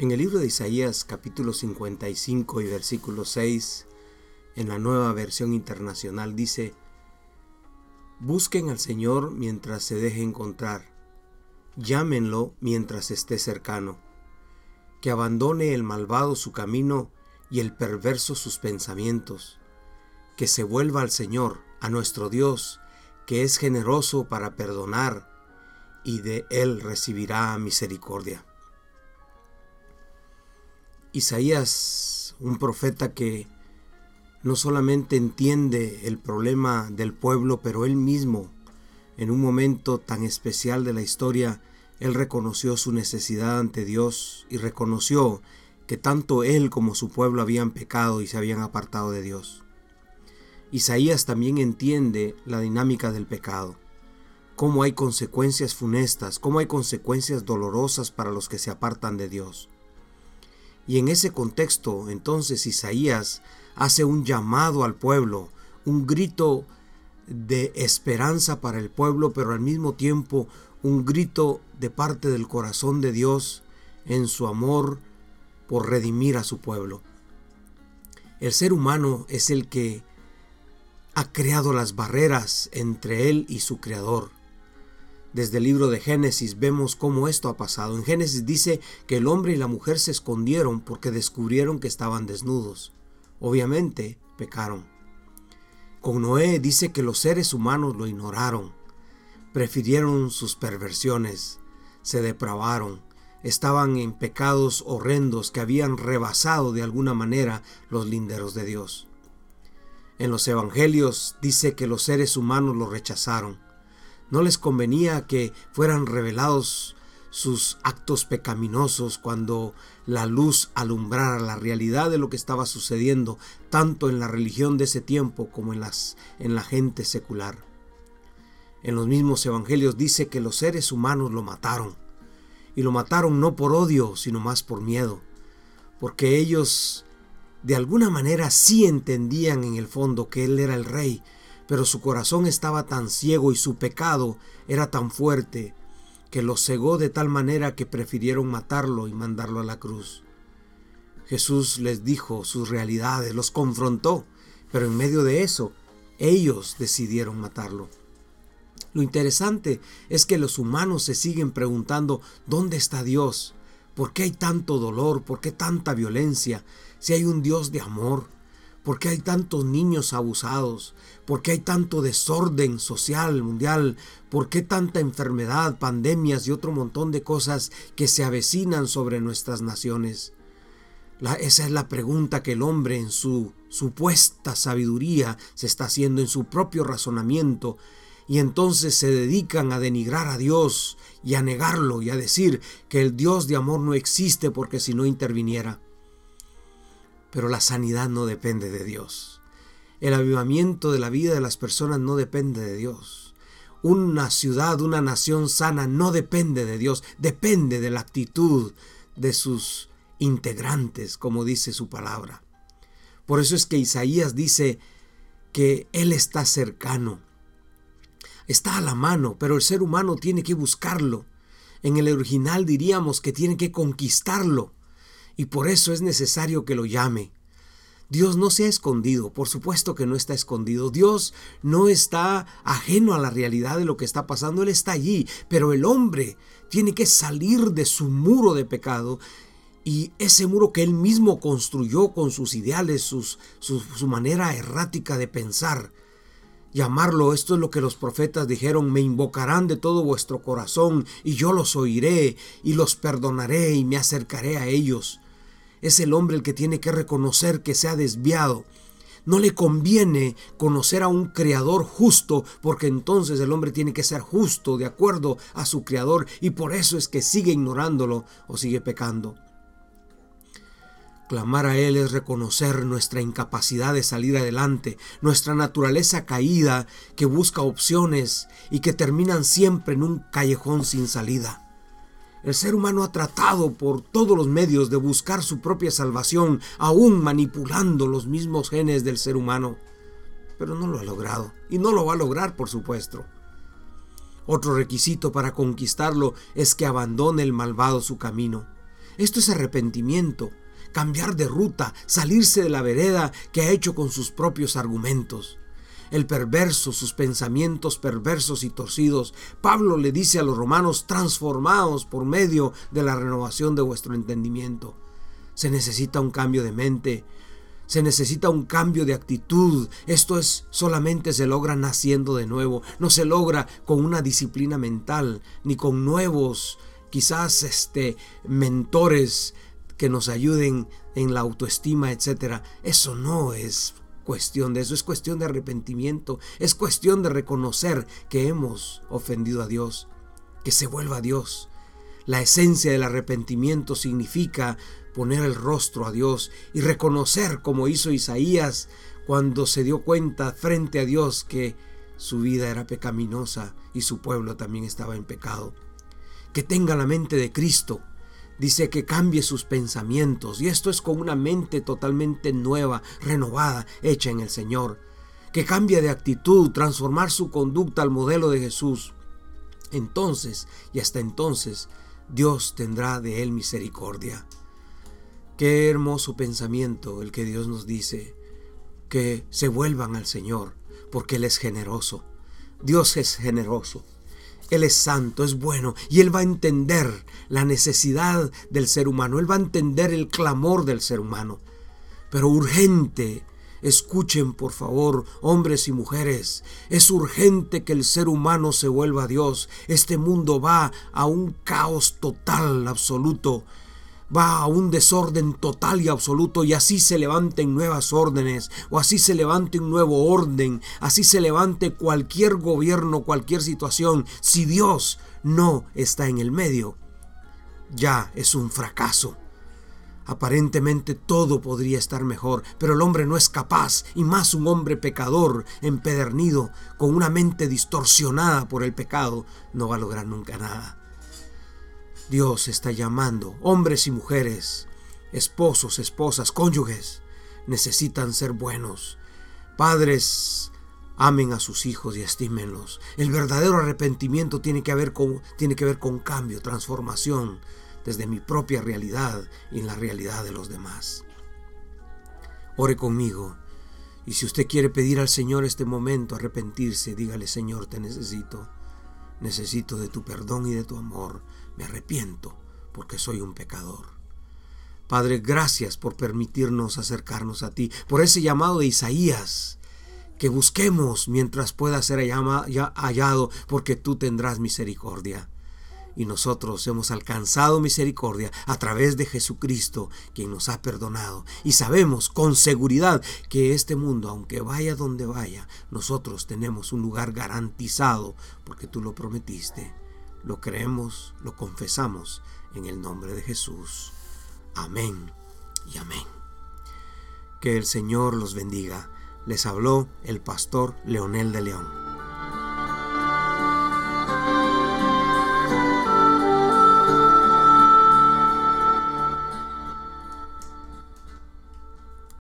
En el libro de Isaías capítulo 55 y versículo 6, en la nueva versión internacional dice, Busquen al Señor mientras se deje encontrar, llámenlo mientras esté cercano, que abandone el malvado su camino y el perverso sus pensamientos, que se vuelva al Señor, a nuestro Dios, que es generoso para perdonar, y de Él recibirá misericordia. Isaías, un profeta que no solamente entiende el problema del pueblo, pero él mismo, en un momento tan especial de la historia, él reconoció su necesidad ante Dios y reconoció que tanto él como su pueblo habían pecado y se habían apartado de Dios. Isaías también entiende la dinámica del pecado, cómo hay consecuencias funestas, cómo hay consecuencias dolorosas para los que se apartan de Dios. Y en ese contexto, entonces Isaías hace un llamado al pueblo, un grito de esperanza para el pueblo, pero al mismo tiempo un grito de parte del corazón de Dios en su amor por redimir a su pueblo. El ser humano es el que ha creado las barreras entre él y su creador. Desde el libro de Génesis vemos cómo esto ha pasado. En Génesis dice que el hombre y la mujer se escondieron porque descubrieron que estaban desnudos. Obviamente pecaron. Con Noé dice que los seres humanos lo ignoraron, prefirieron sus perversiones, se depravaron, estaban en pecados horrendos que habían rebasado de alguna manera los linderos de Dios. En los evangelios dice que los seres humanos lo rechazaron no les convenía que fueran revelados sus actos pecaminosos cuando la luz alumbrara la realidad de lo que estaba sucediendo tanto en la religión de ese tiempo como en, las, en la gente secular. En los mismos evangelios dice que los seres humanos lo mataron, y lo mataron no por odio, sino más por miedo, porque ellos de alguna manera sí entendían en el fondo que Él era el rey, pero su corazón estaba tan ciego y su pecado era tan fuerte que lo cegó de tal manera que prefirieron matarlo y mandarlo a la cruz. Jesús les dijo sus realidades, los confrontó, pero en medio de eso, ellos decidieron matarlo. Lo interesante es que los humanos se siguen preguntando, ¿dónde está Dios? ¿Por qué hay tanto dolor? ¿Por qué tanta violencia? Si hay un Dios de amor, ¿Por qué hay tantos niños abusados? ¿Por qué hay tanto desorden social mundial? ¿Por qué tanta enfermedad, pandemias y otro montón de cosas que se avecinan sobre nuestras naciones? esa es la pregunta que el hombre en su supuesta sabiduría se está haciendo en su propio razonamiento y entonces se dedican a denigrar a Dios y a negarlo y a decir que el Dios de amor no existe porque si no interviniera. Pero la sanidad no depende de Dios. El avivamiento de la vida de las personas no depende de Dios. Una ciudad, una nación sana no depende de Dios, depende de la actitud de sus integrantes, como dice su palabra. Por eso es que Isaías dice que Él está cercano. Está a la mano, pero el ser humano tiene que buscarlo. En el original diríamos que tiene que conquistarlo y por eso es necesario que lo llame. Dios no se ha escondido, por supuesto que no está escondido. Dios no está ajeno a la realidad de lo que está pasando, Él está allí, pero el hombre tiene que salir de su muro de pecado y ese muro que Él mismo construyó con sus ideales, su, su manera errática de pensar. Llamarlo, esto es lo que los profetas dijeron, me invocarán de todo vuestro corazón y yo los oiré y los perdonaré y me acercaré a ellos es el hombre el que tiene que reconocer que se ha desviado. No le conviene conocer a un creador justo, porque entonces el hombre tiene que ser justo de acuerdo a su creador y por eso es que sigue ignorándolo o sigue pecando. Clamar a Él es reconocer nuestra incapacidad de salir adelante, nuestra naturaleza caída que busca opciones y que terminan siempre en un callejón sin salida. El ser humano ha tratado por todos los medios de buscar su propia salvación, aún manipulando los mismos genes del ser humano, pero no lo ha logrado y no lo va a lograr, por supuesto. Otro requisito para conquistarlo es que abandone el malvado su camino, Esto es arrepentimiento, cambiar de ruta, salirse de la vereda que ha hecho con sus propios argumentos. El perverso, sus pensamientos perversos y torcidos, Pablo le dice a los romanos, transformados por medio de la renovación de vuestro entendimiento. Se necesita un cambio de mente, se necesita un cambio de actitud. Esto es solamente se logra naciendo de nuevo. No se logra con una disciplina mental ni con nuevos, quizás este mentores que nos ayuden en la autoestima, etcétera. Eso no es cuestión de eso, es cuestión de arrepentimiento, es cuestión de reconocer que hemos ofendido a Dios, que se vuelva a Dios. La esencia del arrepentimiento significa poner el rostro a Dios y reconocer como hizo Isaías cuando se dio cuenta frente a Dios que su vida era pecaminosa y su pueblo también estaba en pecado. Que tenga la mente de Cristo. Dice que cambie sus pensamientos y esto es con una mente totalmente nueva, renovada, hecha en el Señor. Que cambie de actitud, transformar su conducta al modelo de Jesús. Entonces, y hasta entonces, Dios tendrá de él misericordia. Qué hermoso pensamiento el que Dios nos dice, que se vuelvan al Señor, porque Él es generoso. Dios es generoso. Él es santo, es bueno, y Él va a entender la necesidad del ser humano, Él va a entender el clamor del ser humano. Pero urgente, escuchen por favor, hombres y mujeres, es urgente que el ser humano se vuelva a Dios. Este mundo va a un caos total, absoluto va a un desorden total y absoluto y así se levanten nuevas órdenes o así se levante un nuevo orden, así se levante cualquier gobierno, cualquier situación, si Dios no está en el medio, ya es un fracaso. Aparentemente todo podría estar mejor, pero el hombre no es capaz, y más un hombre pecador, empedernido, con una mente distorsionada por el pecado, no va a lograr nunca nada. Dios está llamando, hombres y mujeres, esposos, esposas, cónyuges, necesitan ser buenos. Padres, amen a sus hijos y estímenlos. El verdadero arrepentimiento tiene que, con, tiene que ver con cambio, transformación desde mi propia realidad y en la realidad de los demás. Ore conmigo. Y si usted quiere pedir al Señor este momento, arrepentirse, dígale, Señor, te necesito. Necesito de tu perdón y de tu amor. Me arrepiento porque soy un pecador. Padre, gracias por permitirnos acercarnos a ti, por ese llamado de Isaías, que busquemos mientras pueda ser hallado, porque tú tendrás misericordia y nosotros hemos alcanzado misericordia a través de Jesucristo, quien nos ha perdonado. Y sabemos con seguridad que este mundo, aunque vaya donde vaya, nosotros tenemos un lugar garantizado, porque tú lo prometiste. Lo creemos, lo confesamos en el nombre de Jesús. Amén y amén. Que el Señor los bendiga. Les habló el pastor Leonel de León.